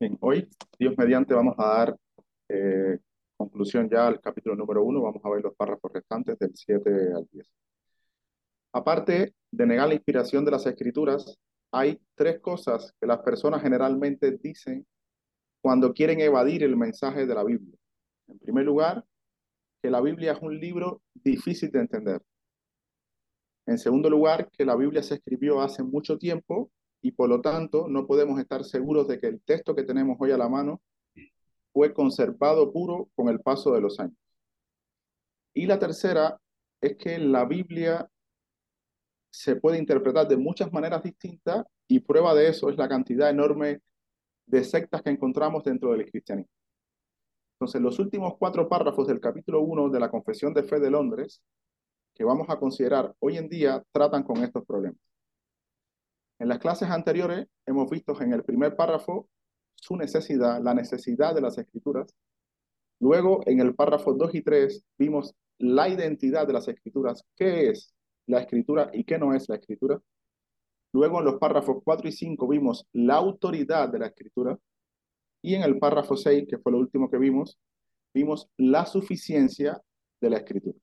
Bien, hoy, Dios mediante, vamos a dar eh, conclusión ya al capítulo número uno. Vamos a ver los párrafos restantes del 7 al 10. Aparte de negar la inspiración de las escrituras, hay tres cosas que las personas generalmente dicen cuando quieren evadir el mensaje de la Biblia. En primer lugar, que la Biblia es un libro difícil de entender. En segundo lugar, que la Biblia se escribió hace mucho tiempo y por lo tanto no podemos estar seguros de que el texto que tenemos hoy a la mano fue conservado puro con el paso de los años. Y la tercera es que la Biblia se puede interpretar de muchas maneras distintas y prueba de eso es la cantidad enorme de sectas que encontramos dentro del cristianismo. Entonces, los últimos cuatro párrafos del capítulo 1 de la Confesión de Fe de Londres, que vamos a considerar hoy en día, tratan con estos problemas. En las clases anteriores hemos visto en el primer párrafo su necesidad, la necesidad de las escrituras. Luego, en el párrafo 2 y 3, vimos la identidad de las escrituras, qué es la escritura y qué no es la escritura. Luego, en los párrafos 4 y 5, vimos la autoridad de la escritura. Y en el párrafo 6, que fue lo último que vimos, vimos la suficiencia de la escritura.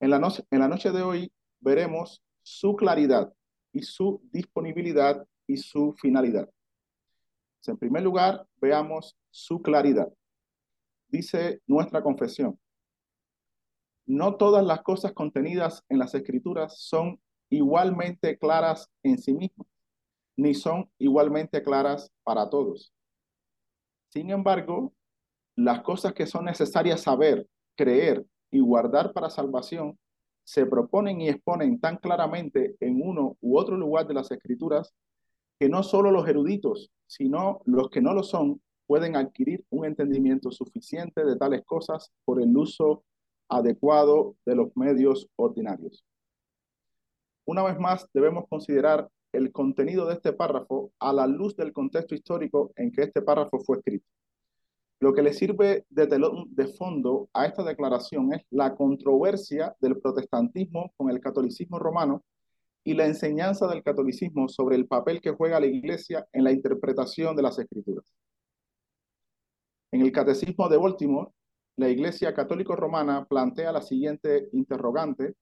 En la, noche, en la noche de hoy veremos su claridad, y su disponibilidad y su finalidad. En primer lugar, veamos su claridad. Dice nuestra confesión, no todas las cosas contenidas en las escrituras son igualmente claras en sí mismas, ni son igualmente claras para todos. Sin embargo, las cosas que son necesarias saber, creer y guardar para salvación se proponen y exponen tan claramente en uno u otro lugar de las escrituras que no solo los eruditos, sino los que no lo son, pueden adquirir un entendimiento suficiente de tales cosas por el uso adecuado de los medios ordinarios. Una vez más, debemos considerar el contenido de este párrafo a la luz del contexto histórico en que este párrafo fue escrito. Lo que le sirve de telón de fondo a esta declaración es la controversia del protestantismo con el catolicismo romano y la enseñanza del catolicismo sobre el papel que juega la Iglesia en la interpretación de las Escrituras. En el Catecismo de Baltimore, la Iglesia Católico Romana plantea la siguiente interrogante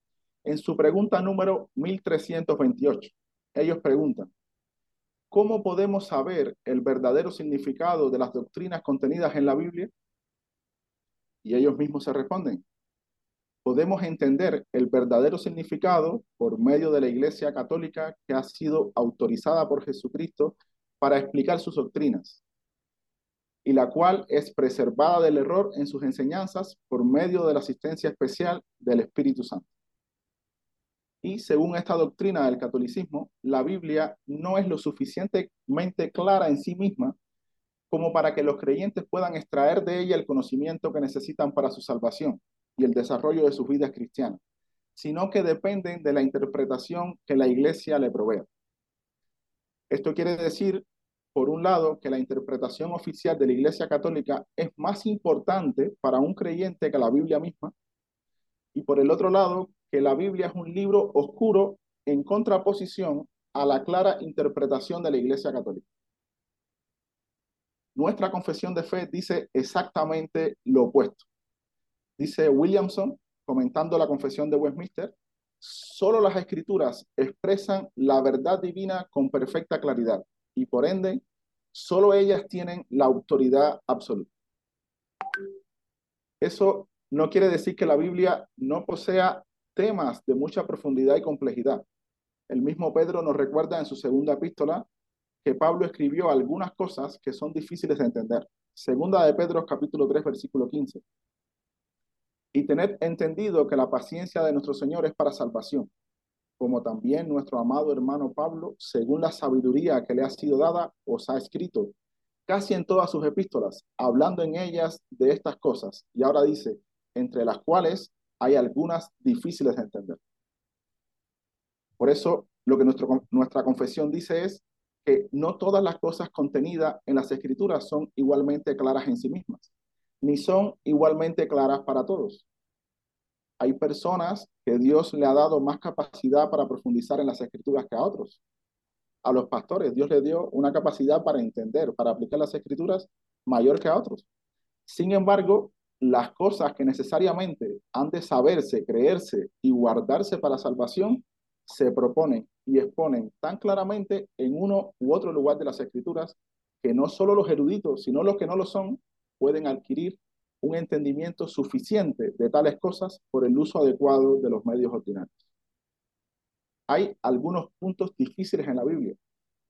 en su pregunta número 1328. Ellos preguntan, ¿cómo podemos saber el verdadero significado de las doctrinas contenidas en la Biblia? Y ellos mismos se responden, podemos entender el verdadero significado por medio de la Iglesia Católica que ha sido autorizada por Jesucristo para explicar sus doctrinas y la cual es preservada del error en sus enseñanzas por medio de la asistencia especial del Espíritu Santo. Y según esta doctrina del catolicismo, la Biblia no es lo suficientemente clara en sí misma como para que los creyentes puedan extraer de ella el conocimiento que necesitan para su salvación y el desarrollo de sus vidas cristianas, sino que dependen de la interpretación que la iglesia le provea. Esto quiere decir, por un lado, que la interpretación oficial de la iglesia católica es más importante para un creyente que la Biblia misma, y por el otro lado, que la Biblia es un libro oscuro en contraposición a la clara interpretación de la Iglesia Católica. Nuestra confesión de fe dice exactamente lo opuesto. Dice Williamson, comentando la confesión de Westminster, solo las escrituras expresan la verdad divina con perfecta claridad y por ende, solo ellas tienen la autoridad absoluta. Eso no quiere decir que la Biblia no posea temas de mucha profundidad y complejidad. El mismo Pedro nos recuerda en su segunda epístola que Pablo escribió algunas cosas que son difíciles de entender. Segunda de Pedro capítulo 3 versículo 15. Y tener entendido que la paciencia de nuestro Señor es para salvación, como también nuestro amado hermano Pablo, según la sabiduría que le ha sido dada, os ha escrito casi en todas sus epístolas, hablando en ellas de estas cosas. Y ahora dice, entre las cuales hay algunas difíciles de entender. Por eso, lo que nuestra confesión dice es que no todas las cosas contenidas en las escrituras son igualmente claras en sí mismas, ni son igualmente claras para todos. Hay personas que Dios le ha dado más capacidad para profundizar en las escrituras que a otros. a los pastores, Dios les dio una capacidad para entender, para aplicar las escrituras mayor que a otros. Sin embargo, las cosas que necesariamente han de saberse, creerse y guardarse para salvación, se proponen y exponen tan claramente en uno u otro lugar de las escrituras que no solo los eruditos, sino los que no lo son, pueden adquirir un entendimiento suficiente de tales cosas por el uso adecuado de los medios ordinarios. Hay algunos puntos difíciles en la Biblia,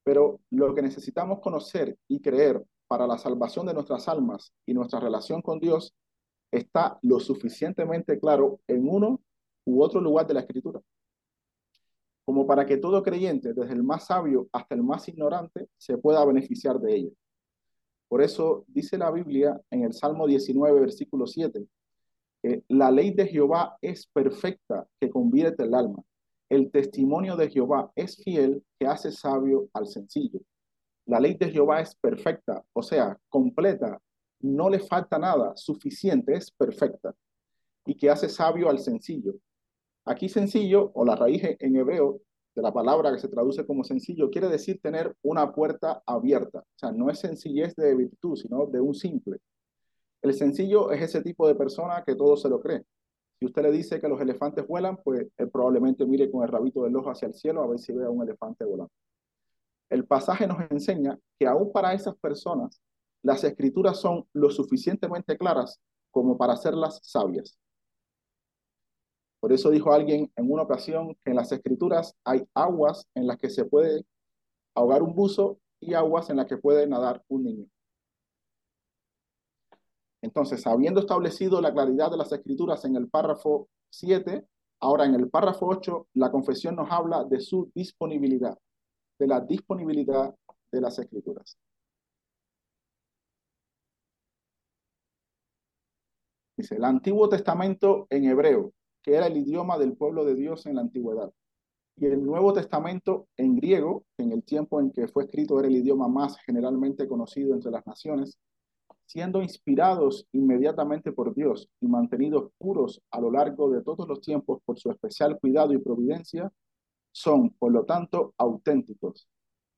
pero lo que necesitamos conocer y creer para la salvación de nuestras almas y nuestra relación con Dios está lo suficientemente claro en uno u otro lugar de la Escritura, como para que todo creyente, desde el más sabio hasta el más ignorante, se pueda beneficiar de ella. Por eso dice la Biblia en el Salmo 19, versículo 7, que la ley de Jehová es perfecta, que convierte el alma. El testimonio de Jehová es fiel, que hace sabio al sencillo. La ley de Jehová es perfecta, o sea, completa, no le falta nada, suficiente, es perfecta, y que hace sabio al sencillo. Aquí sencillo, o la raíz en hebreo de la palabra que se traduce como sencillo, quiere decir tener una puerta abierta. O sea, no es sencillez de virtud, sino de un simple. El sencillo es ese tipo de persona que todo se lo cree. Si usted le dice que los elefantes vuelan, pues probablemente mire con el rabito del ojo hacia el cielo a ver si ve a un elefante volando. El pasaje nos enseña que aún para esas personas las escrituras son lo suficientemente claras como para hacerlas sabias. Por eso dijo alguien en una ocasión que en las escrituras hay aguas en las que se puede ahogar un buzo y aguas en las que puede nadar un niño. Entonces, habiendo establecido la claridad de las escrituras en el párrafo 7, ahora en el párrafo 8, la confesión nos habla de su disponibilidad, de la disponibilidad de las escrituras. Dice, el Antiguo Testamento en hebreo que era el idioma del pueblo de Dios en la antigüedad. Y el Nuevo Testamento en griego, que en el tiempo en que fue escrito era el idioma más generalmente conocido entre las naciones, siendo inspirados inmediatamente por Dios y mantenidos puros a lo largo de todos los tiempos por su especial cuidado y providencia, son, por lo tanto, auténticos,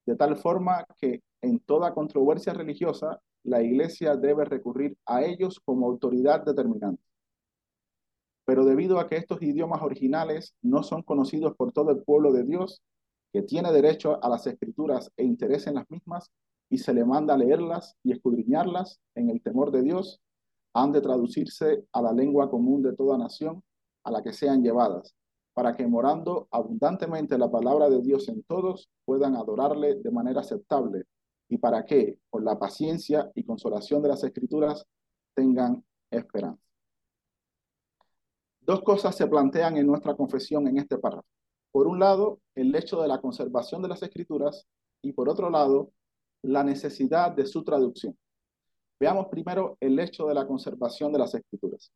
de tal forma que en toda controversia religiosa la Iglesia debe recurrir a ellos como autoridad determinante. Pero debido a que estos idiomas originales no son conocidos por todo el pueblo de Dios, que tiene derecho a las escrituras e interés en las mismas, y se le manda leerlas y escudriñarlas en el temor de Dios, han de traducirse a la lengua común de toda nación a la que sean llevadas, para que morando abundantemente la palabra de Dios en todos, puedan adorarle de manera aceptable, y para que, con la paciencia y consolación de las escrituras, tengan esperanza. Dos cosas se plantean en nuestra confesión en este párrafo. Por un lado, el hecho de la conservación de las escrituras y por otro lado, la necesidad de su traducción. Veamos primero el hecho de la conservación de las escrituras.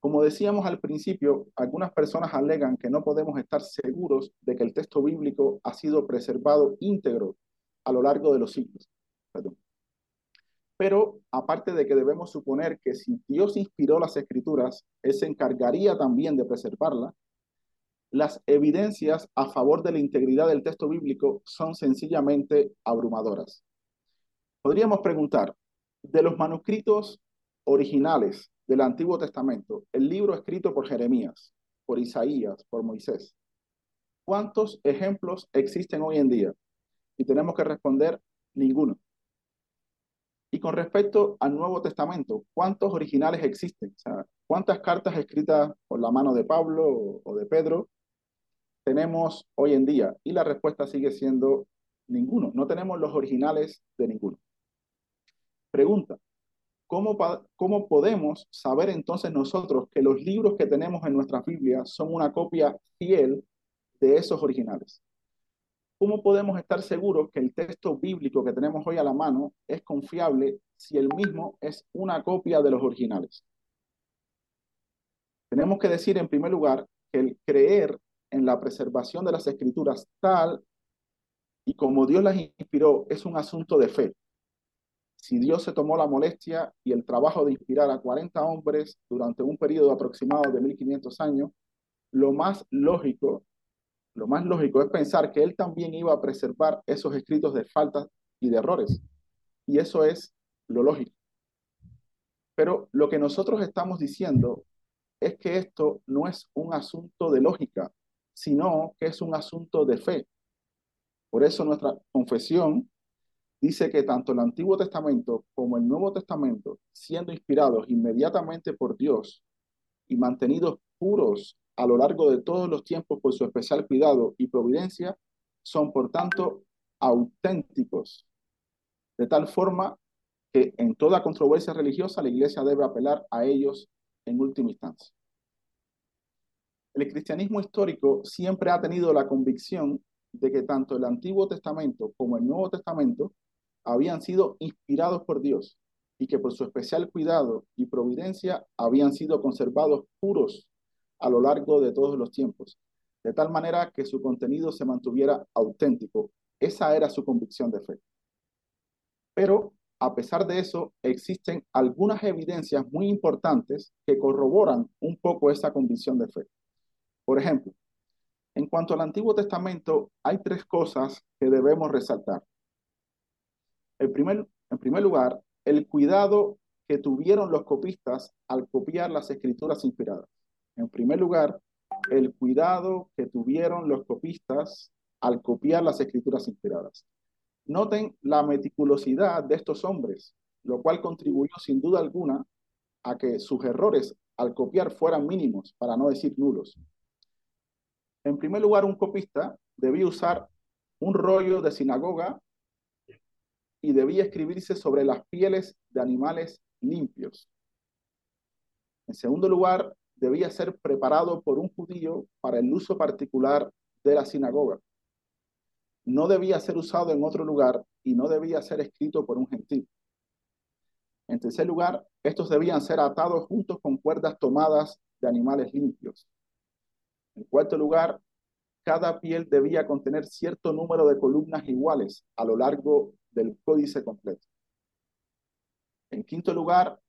Como decíamos al principio, algunas personas alegan que no podemos estar seguros de que el texto bíblico ha sido preservado íntegro a lo largo de los siglos. Pero aparte de que debemos suponer que si Dios inspiró las escrituras, Él se encargaría también de preservarlas, las evidencias a favor de la integridad del texto bíblico son sencillamente abrumadoras. Podríamos preguntar, de los manuscritos originales del Antiguo Testamento, el libro escrito por Jeremías, por Isaías, por Moisés, ¿cuántos ejemplos existen hoy en día? Y tenemos que responder ninguno. Y con respecto al Nuevo Testamento, ¿cuántos originales existen? O sea, ¿cuántas cartas escritas por la mano de Pablo o de Pedro tenemos hoy en día? Y la respuesta sigue siendo ninguno. No tenemos los originales de ninguno. Pregunta, ¿cómo, ¿cómo podemos saber entonces nosotros que los libros que tenemos en nuestra Biblia son una copia fiel de esos originales? ¿Cómo podemos estar seguros que el texto bíblico que tenemos hoy a la mano es confiable si el mismo es una copia de los originales? Tenemos que decir en primer lugar que el creer en la preservación de las escrituras tal y como Dios las inspiró es un asunto de fe. Si Dios se tomó la molestia y el trabajo de inspirar a 40 hombres durante un periodo aproximado de 1500 años, lo más lógico lo más lógico es pensar que él también iba a preservar esos escritos de faltas y de errores. Y eso es lo lógico. Pero lo que nosotros estamos diciendo es que esto no es un asunto de lógica, sino que es un asunto de fe. Por eso nuestra confesión dice que tanto el Antiguo Testamento como el Nuevo Testamento, siendo inspirados inmediatamente por Dios y mantenidos puros a lo largo de todos los tiempos por su especial cuidado y providencia, son por tanto auténticos, de tal forma que en toda controversia religiosa la Iglesia debe apelar a ellos en última instancia. El cristianismo histórico siempre ha tenido la convicción de que tanto el Antiguo Testamento como el Nuevo Testamento habían sido inspirados por Dios y que por su especial cuidado y providencia habían sido conservados puros a lo largo de todos los tiempos, de tal manera que su contenido se mantuviera auténtico. Esa era su convicción de fe. Pero a pesar de eso, existen algunas evidencias muy importantes que corroboran un poco esa convicción de fe. Por ejemplo, en cuanto al Antiguo Testamento, hay tres cosas que debemos resaltar. En primer lugar, el cuidado que tuvieron los copistas al copiar las escrituras inspiradas. En primer lugar, el cuidado que tuvieron los copistas al copiar las escrituras inspiradas. Noten la meticulosidad de estos hombres, lo cual contribuyó sin duda alguna a que sus errores al copiar fueran mínimos, para no decir nulos. En primer lugar, un copista debía usar un rollo de sinagoga y debía escribirse sobre las pieles de animales limpios. En segundo lugar, debía ser preparado por un judío para el uso particular de la sinagoga. No debía ser usado en otro lugar y no debía ser escrito por un gentil. En tercer lugar, estos debían ser atados juntos con cuerdas tomadas de animales limpios. En cuarto lugar, cada piel debía contener cierto número de columnas iguales a lo largo del códice completo. En quinto lugar,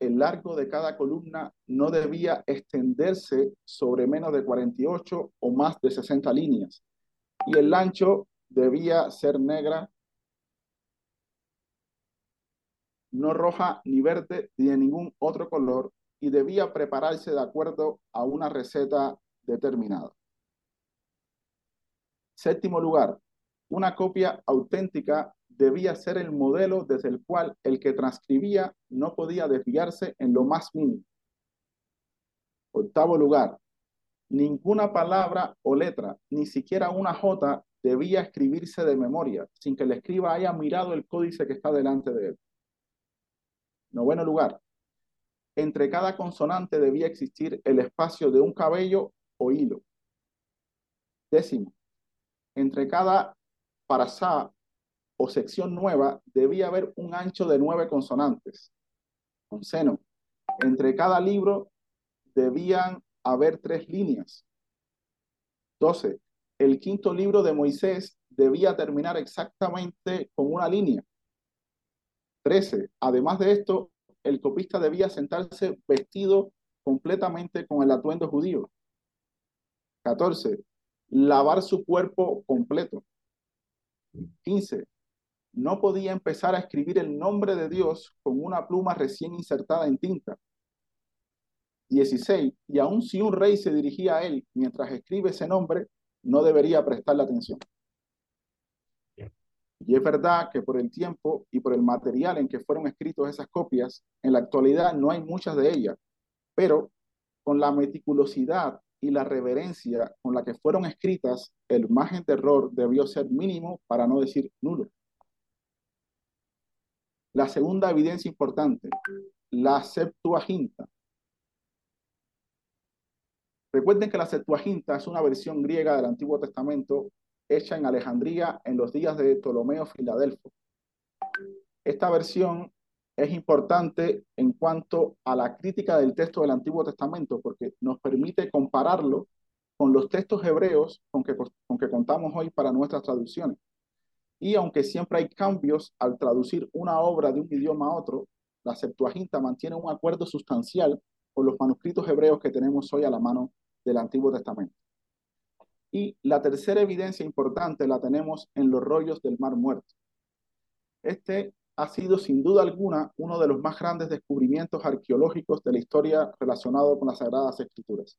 el largo de cada columna no debía extenderse sobre menos de 48 o más de 60 líneas y el ancho debía ser negra, no roja ni verde ni de ningún otro color y debía prepararse de acuerdo a una receta determinada. Séptimo lugar, una copia auténtica debía ser el modelo desde el cual el que transcribía no podía desviarse en lo más mínimo. Octavo lugar, ninguna palabra o letra, ni siquiera una J, debía escribirse de memoria, sin que el escriba haya mirado el códice que está delante de él. Noveno lugar, entre cada consonante debía existir el espacio de un cabello o hilo. Décimo, entre cada parasá o sección nueva debía haber un ancho de nueve consonantes, con seno. Entre cada libro debían haber tres líneas. Doce. El quinto libro de Moisés debía terminar exactamente con una línea. Trece. Además de esto, el copista debía sentarse vestido completamente con el atuendo judío. Catorce. Lavar su cuerpo completo. Quince no podía empezar a escribir el nombre de Dios con una pluma recién insertada en tinta. 16. Y aun si un rey se dirigía a él mientras escribe ese nombre, no debería prestarle atención. Y es verdad que por el tiempo y por el material en que fueron escritos esas copias, en la actualidad no hay muchas de ellas, pero con la meticulosidad y la reverencia con la que fueron escritas, el margen de error debió ser mínimo para no decir nulo. La segunda evidencia importante, la Septuaginta. Recuerden que la Septuaginta es una versión griega del Antiguo Testamento hecha en Alejandría en los días de Ptolomeo Filadelfo. Esta versión es importante en cuanto a la crítica del texto del Antiguo Testamento porque nos permite compararlo con los textos hebreos con que, con que contamos hoy para nuestras traducciones. Y aunque siempre hay cambios al traducir una obra de un idioma a otro, la Septuaginta mantiene un acuerdo sustancial con los manuscritos hebreos que tenemos hoy a la mano del Antiguo Testamento. Y la tercera evidencia importante la tenemos en los rollos del Mar Muerto. Este ha sido sin duda alguna uno de los más grandes descubrimientos arqueológicos de la historia relacionado con las Sagradas Escrituras.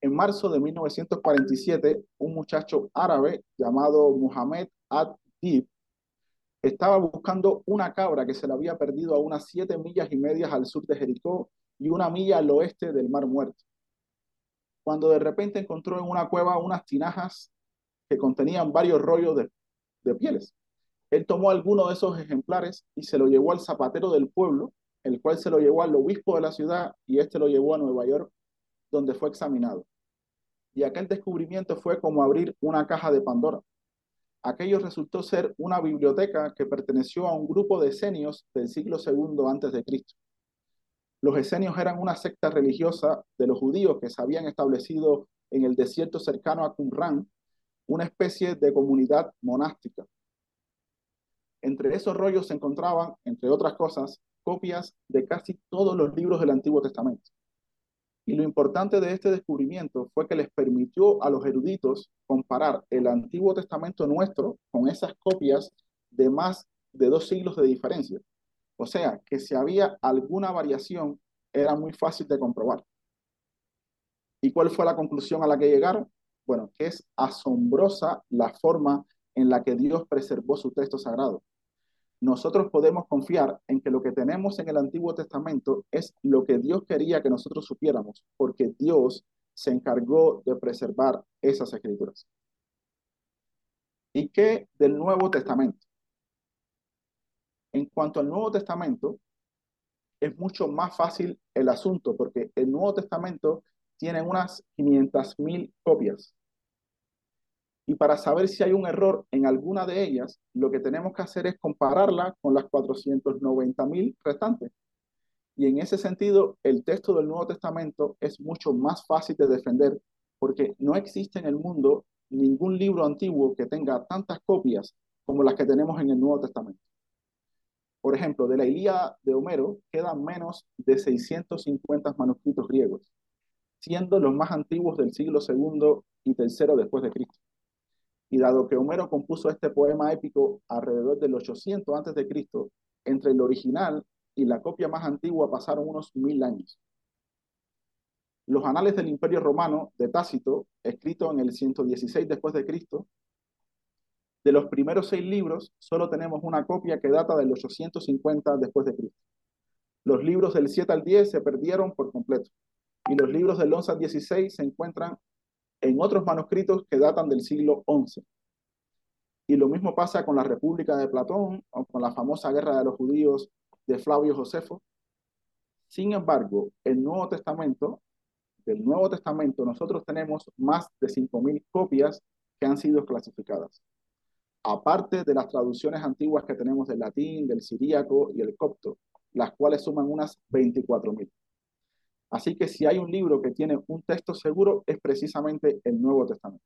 En marzo de 1947, un muchacho árabe llamado Muhammad ad-Dib estaba buscando una cabra que se le había perdido a unas siete millas y medias al sur de Jericó y una milla al oeste del Mar Muerto. Cuando de repente encontró en una cueva unas tinajas que contenían varios rollos de, de pieles. Él tomó alguno de esos ejemplares y se lo llevó al zapatero del pueblo, el cual se lo llevó al obispo de la ciudad y este lo llevó a Nueva York, donde fue examinado. Y aquel descubrimiento fue como abrir una caja de Pandora. Aquello resultó ser una biblioteca que perteneció a un grupo de esenios del siglo II Cristo. Los esenios eran una secta religiosa de los judíos que se habían establecido en el desierto cercano a Qumran, una especie de comunidad monástica. Entre esos rollos se encontraban, entre otras cosas, copias de casi todos los libros del Antiguo Testamento. Y lo importante de este descubrimiento fue que les permitió a los eruditos comparar el Antiguo Testamento nuestro con esas copias de más de dos siglos de diferencia. O sea, que si había alguna variación, era muy fácil de comprobar. ¿Y cuál fue la conclusión a la que llegaron? Bueno, que es asombrosa la forma en la que Dios preservó su texto sagrado nosotros podemos confiar en que lo que tenemos en el Antiguo Testamento es lo que Dios quería que nosotros supiéramos, porque Dios se encargó de preservar esas escrituras. ¿Y qué del Nuevo Testamento? En cuanto al Nuevo Testamento, es mucho más fácil el asunto, porque el Nuevo Testamento tiene unas 500.000 copias. Y para saber si hay un error en alguna de ellas, lo que tenemos que hacer es compararla con las 490.000 restantes. Y en ese sentido, el texto del Nuevo Testamento es mucho más fácil de defender porque no existe en el mundo ningún libro antiguo que tenga tantas copias como las que tenemos en el Nuevo Testamento. Por ejemplo, de la Ilíada de Homero quedan menos de 650 manuscritos griegos, siendo los más antiguos del siglo II y III después de Cristo. Y dado que Homero compuso este poema épico alrededor del 800 a.C., entre el original y la copia más antigua pasaron unos mil años. Los anales del Imperio Romano de Tácito, escrito en el 116 después de Cristo, de los primeros seis libros, solo tenemos una copia que data del 850 después de Cristo. Los libros del 7 al 10 se perdieron por completo y los libros del 11 al 16 se encuentran en otros manuscritos que datan del siglo XI. Y lo mismo pasa con la República de Platón o con la famosa Guerra de los Judíos de Flavio Josefo. Sin embargo, el Nuevo Testamento, del Nuevo Testamento, nosotros tenemos más de 5.000 copias que han sido clasificadas. Aparte de las traducciones antiguas que tenemos del latín, del siríaco y el copto, las cuales suman unas 24.000. Así que si hay un libro que tiene un texto seguro, es precisamente el Nuevo Testamento.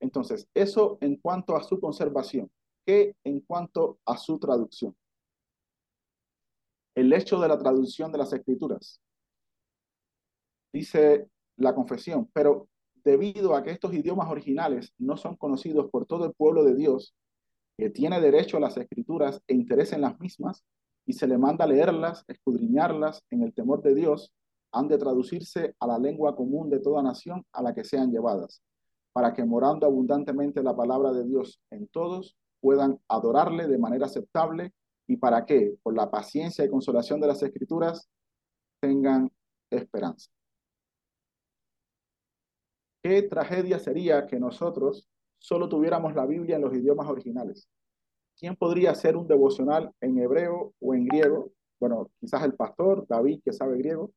Entonces, eso en cuanto a su conservación. ¿Qué en cuanto a su traducción? El hecho de la traducción de las escrituras. Dice la confesión, pero debido a que estos idiomas originales no son conocidos por todo el pueblo de Dios, que tiene derecho a las escrituras e interés en las mismas, y se le manda leerlas, escudriñarlas en el temor de Dios, han de traducirse a la lengua común de toda nación a la que sean llevadas, para que morando abundantemente la palabra de Dios en todos, puedan adorarle de manera aceptable y para que, por la paciencia y consolación de las escrituras, tengan esperanza. ¿Qué tragedia sería que nosotros solo tuviéramos la Biblia en los idiomas originales? ¿Quién podría hacer un devocional en hebreo o en griego? Bueno, quizás el pastor David, que sabe griego.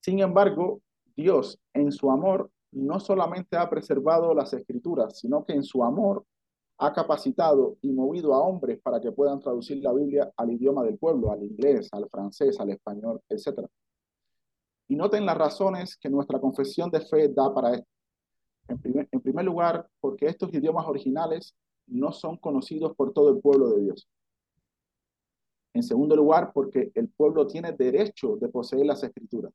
Sin embargo, Dios en su amor no solamente ha preservado las escrituras, sino que en su amor ha capacitado y movido a hombres para que puedan traducir la Biblia al idioma del pueblo, al inglés, al francés, al español, etc. Y noten las razones que nuestra confesión de fe da para esto. En primer, en primer lugar, porque estos idiomas originales no son conocidos por todo el pueblo de Dios. En segundo lugar, porque el pueblo tiene derecho de poseer las escrituras.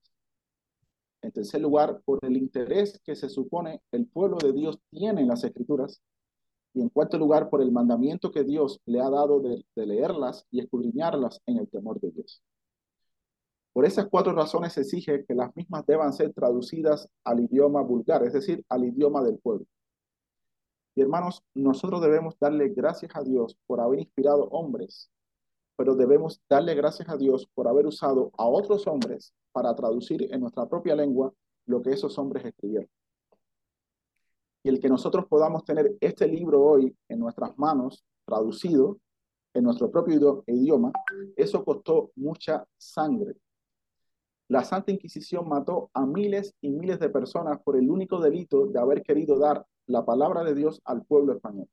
En tercer lugar, por el interés que se supone el pueblo de Dios tiene en las escrituras. Y en cuarto lugar, por el mandamiento que Dios le ha dado de, leerlas y escudriñarlas en el temor de Dios. Por esas cuatro razones se exige que las mismas deban ser traducidas al idioma vulgar, es decir, al idioma del pueblo. Hermanos, nosotros debemos darle gracias a Dios por haber inspirado hombres, pero debemos darle gracias a Dios por haber usado a otros hombres para traducir en nuestra propia lengua lo que esos hombres escribieron. Y el que nosotros podamos tener este libro hoy en nuestras manos, traducido en nuestro propio idioma, eso costó mucha sangre, la Santa Inquisición mató a miles y miles de personas por el único delito de haber querido dar la palabra de Dios al pueblo español.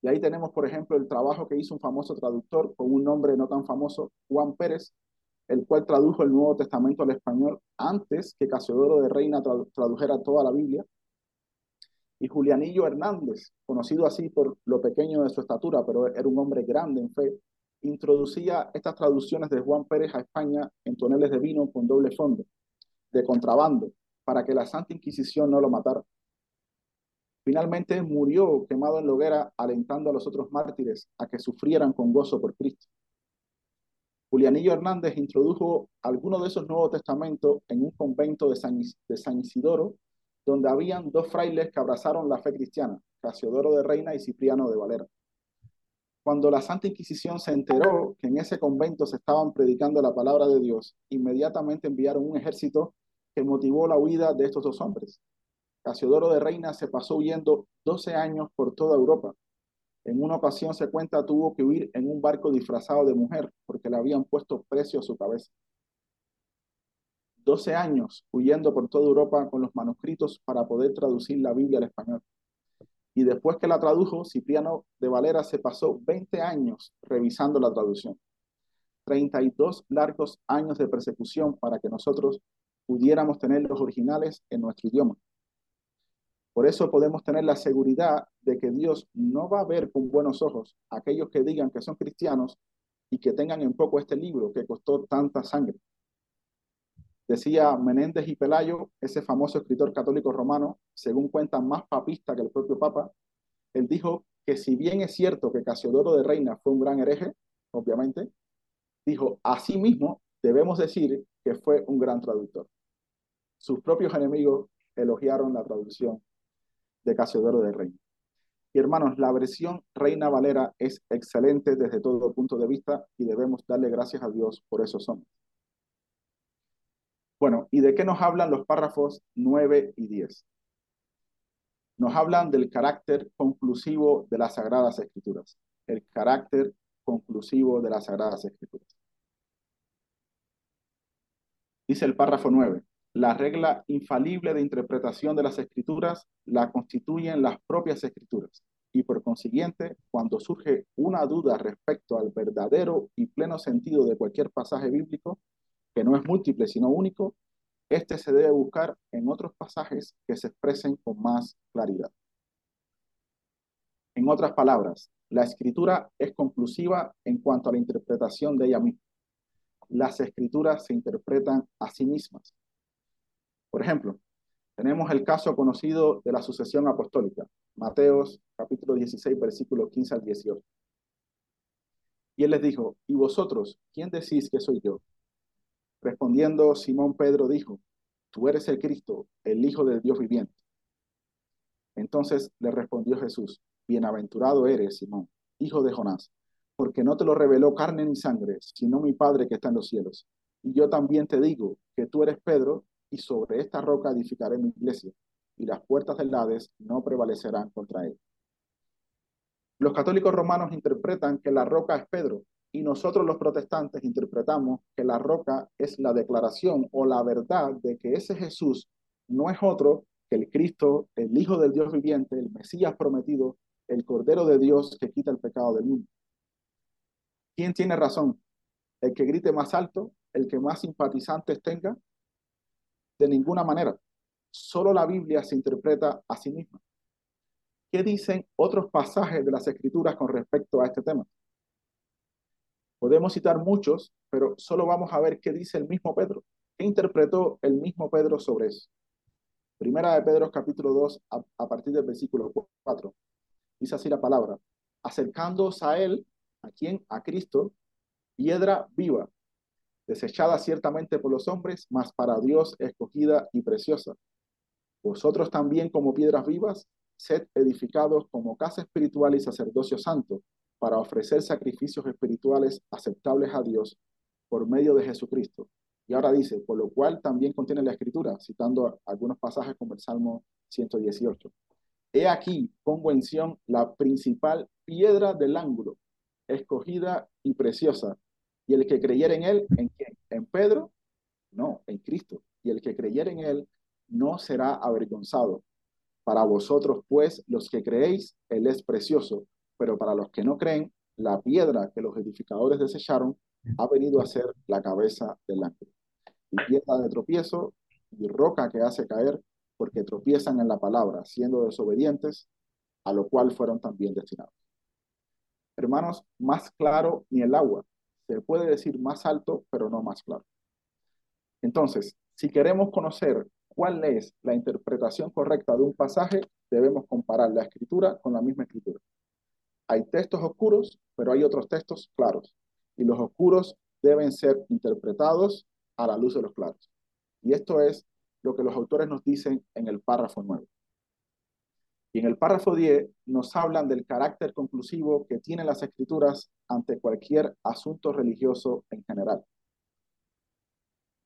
Y ahí tenemos, por ejemplo, el trabajo que hizo un famoso traductor con un nombre no tan famoso, Juan Pérez, el cual tradujo el Nuevo Testamento al español antes que Casiodoro de Reina tradujera toda la Biblia. Y Julianillo Hernández, conocido así por lo pequeño de su estatura, pero era un hombre grande en fe, introducía estas traducciones de Juan Pérez a España en toneles de vino con doble fondo, de contrabando, para que la Santa Inquisición no lo matara. Finalmente murió quemado en la hoguera, alentando a los otros mártires a que sufrieran con gozo por Cristo. Julianillo Hernández introdujo algunos de esos Nuevos Testamentos en un convento de San, de San Isidoro, donde habían dos frailes que abrazaron la fe cristiana, Casiodoro de Reina y Cipriano de Valera. Cuando la Santa Inquisición se enteró que en ese convento se estaban predicando la palabra de Dios, inmediatamente enviaron un ejército que motivó la huida de estos dos hombres. Casiodoro de Reina se pasó huyendo 12 años por toda Europa. En una ocasión se cuenta tuvo que huir en un barco disfrazado de mujer porque le habían puesto precio a su cabeza. 12 años huyendo por toda Europa con los manuscritos para poder traducir la Biblia al español. Y después que la tradujo, Cipriano de Valera se pasó 20 años revisando la traducción. 32 largos años de persecución para que nosotros pudiéramos tener los originales en nuestro idioma. Por eso podemos tener la seguridad de que Dios no va a ver con buenos ojos a aquellos que digan que son cristianos y que tengan en poco este libro que costó tanta sangre. Decía Menéndez y Pelayo, ese famoso escritor católico romano, según cuentan más papista que el propio Papa, él dijo que si bien es cierto que Casiodoro de Reina fue un gran hereje, obviamente, dijo, asimismo debemos decir que fue un gran traductor. Sus propios enemigos elogiaron la traducción de Casiodoro de Reina. Y hermanos, la versión Reina Valera es excelente desde todo punto de vista y debemos darle gracias a Dios por esos hombres. Bueno, ¿y de qué nos hablan los párrafos 9 y 10? Nos hablan del carácter conclusivo de las Sagradas Escrituras. El carácter conclusivo de las Sagradas Escrituras. Dice el párrafo 9, la regla infalible de interpretación de las escrituras la constituyen las propias escrituras y por consiguiente, cuando surge una duda respecto al verdadero y pleno sentido de cualquier pasaje bíblico, que no es múltiple sino único, este se debe buscar en otros pasajes que se expresen con más claridad. En otras palabras, la escritura es conclusiva en cuanto a la interpretación de ella misma. Las escrituras se interpretan a sí mismas. Por ejemplo, tenemos el caso conocido de la sucesión apostólica, Mateos capítulo 16, versículo 15 al 18. Y él les dijo, ¿y vosotros quién decís que soy yo? Respondiendo Simón Pedro dijo, tú eres el Cristo, el Hijo del Dios viviente. Entonces le respondió Jesús, bienaventurado eres, Simón, hijo de Jonás, porque no te lo reveló carne ni sangre, sino mi Padre que está en los cielos. Y yo también te digo que tú eres Pedro, y sobre esta roca edificaré mi iglesia, y las puertas del Hades no prevalecerán contra él. Los católicos romanos interpretan que la roca es Pedro, y nosotros los protestantes interpretamos que la roca es la declaración o la verdad de que ese Jesús no es otro que el Cristo, el Hijo del Dios viviente, el Mesías prometido, el Cordero de Dios que quita el pecado del mundo. ¿Quién tiene razón? ¿El que grite más alto? ¿El que más simpatizantes tenga? De ninguna manera. Solo la Biblia se interpreta a sí misma. ¿Qué dicen otros pasajes de las Escrituras con respecto a este tema? Podemos citar muchos, pero solo vamos a ver qué dice el mismo Pedro, ¿Qué interpretó el mismo Pedro sobre eso? Primera de Pedro capítulo 2, a, partir del versículo 4. Dice así la palabra, acercándoos a él, ¿a quién? A Cristo, piedra viva, desechada ciertamente por los hombres, mas para Dios escogida y preciosa. Vosotros también como piedras vivas, sed edificados como casa espiritual y sacerdocio santo, para ofrecer sacrificios espirituales aceptables a Dios por medio de Jesucristo. Y ahora dice, por lo cual también contiene la escritura, citando algunos pasajes como el Salmo 118. He aquí, pongo en la principal piedra del ángulo, escogida y preciosa. Y el que creyera en él, ¿en quién? ¿En Pedro? No, en Cristo. Y el que creyera en él no será avergonzado. Para vosotros, pues, los que creéis, él es precioso, pero para los que no creen, la piedra que los edificadores desecharon ha venido a ser la cabeza del ángel. Y piedra de tropiezo y roca que hace caer, porque tropiezan en la palabra, siendo desobedientes, a lo cual fueron también destinados. Hermanos, más claro ni el agua. Se puede decir más alto, pero no más claro. Entonces, si queremos conocer cuál es la interpretación correcta de un pasaje, debemos comparar la escritura con la misma escritura. Hay textos oscuros, pero hay otros textos claros. Y los oscuros deben ser interpretados a la luz de los claros. Y esto es lo que los autores nos dicen en el párrafo 9. Y en el párrafo 10 nos hablan del carácter conclusivo que tienen las escrituras ante cualquier asunto religioso en general.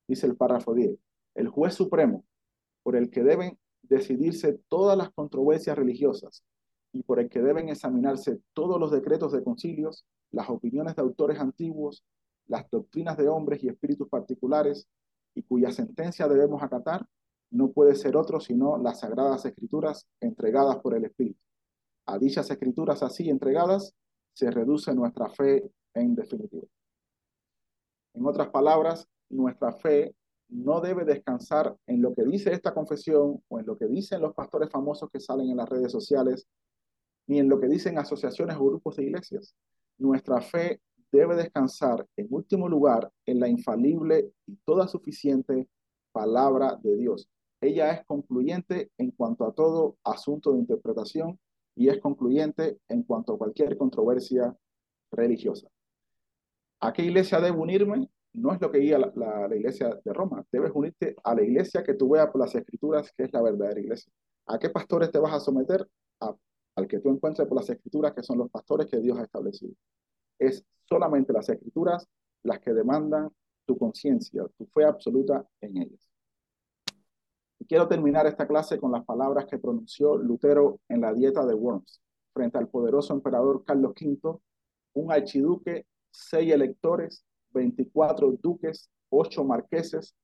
Dice el párrafo 10, el juez supremo por el que deben decidirse todas las controversias religiosas y por el que deben examinarse todos los decretos de concilios, las opiniones de autores antiguos, las doctrinas de hombres y espíritus particulares, y cuya sentencia debemos acatar, no puede ser otro sino las sagradas escrituras entregadas por el Espíritu. A dichas escrituras así entregadas se reduce nuestra fe en definitiva. En otras palabras, nuestra fe no debe descansar en lo que dice esta confesión o en lo que dicen los pastores famosos que salen en las redes sociales ni en lo que dicen asociaciones o grupos de iglesias. Nuestra fe debe descansar, en último lugar, en la infalible y toda suficiente palabra de Dios. Ella es concluyente en cuanto a todo asunto de interpretación y es concluyente en cuanto a cualquier controversia religiosa. ¿A qué iglesia debo unirme? No es lo que guía la, la, iglesia de Roma. Debes unirte a la iglesia que tú veas por las escrituras, que es la verdadera iglesia. ¿A qué pastores te vas a someter? A al que tú encuentres por las escrituras, que son los pastores que Dios ha establecido. Es solamente las escrituras las que demandan tu conciencia, tu fe absoluta en ellas. Y quiero terminar esta clase con las palabras que pronunció Lutero en la dieta de Worms, frente al poderoso emperador Carlos V, un archiduque, seis electores, 24 duques, ocho marqueses,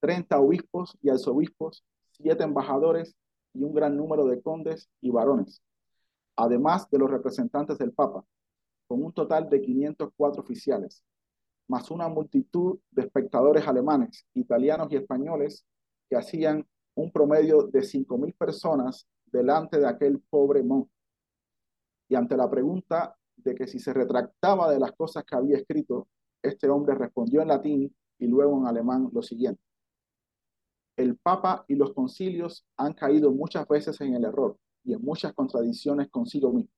30 obispos y arzobispos, siete embajadores y un gran número de condes y varones, además de los representantes del Papa, con un total de 504 oficiales, más una multitud de espectadores alemanes, italianos y españoles que hacían un promedio de 5.000 personas delante de aquel pobre monje. Y ante la pregunta de que si se retractaba de las cosas que había escrito, este hombre respondió en latín y luego en alemán lo siguiente. El Papa y los concilios han caído muchas veces en el error y en muchas contradicciones consigo mismo.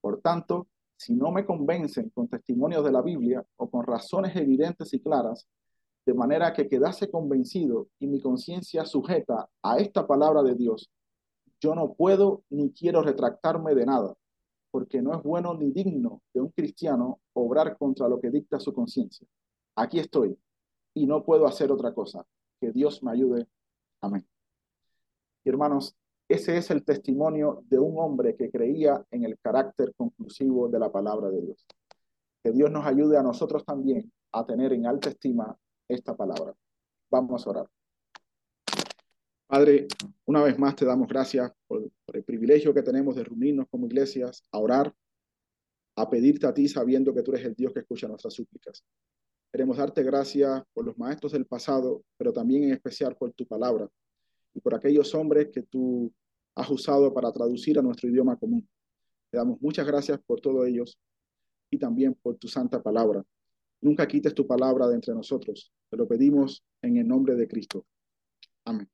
Por tanto, si no me convencen con testimonios de la Biblia o con razones evidentes y claras, de manera que quedase convencido y mi conciencia sujeta a esta palabra de Dios, yo no puedo ni quiero retractarme de nada, porque no es bueno ni digno de un cristiano obrar contra lo que dicta su conciencia. Aquí estoy y no puedo hacer otra cosa. Que Dios me ayude. Amén. hermanos, ese es el testimonio de un hombre que creía en el carácter conclusivo de la palabra de Dios. Que Dios nos ayude a nosotros también a tener en alta estima esta palabra. Vamos a orar. Padre, una vez más te damos gracias por, el privilegio que tenemos de reunirnos como iglesias, a orar, a pedirte a ti sabiendo que tú eres el Dios que escucha nuestras súplicas. Queremos darte gracias por los maestros del pasado, pero también en especial por tu palabra y por aquellos hombres que tú has usado para traducir a nuestro idioma común. Te damos muchas gracias por todos ellos y también por tu santa palabra. Nunca quites tu palabra de entre nosotros. Te lo pedimos en el nombre de Cristo. Amén.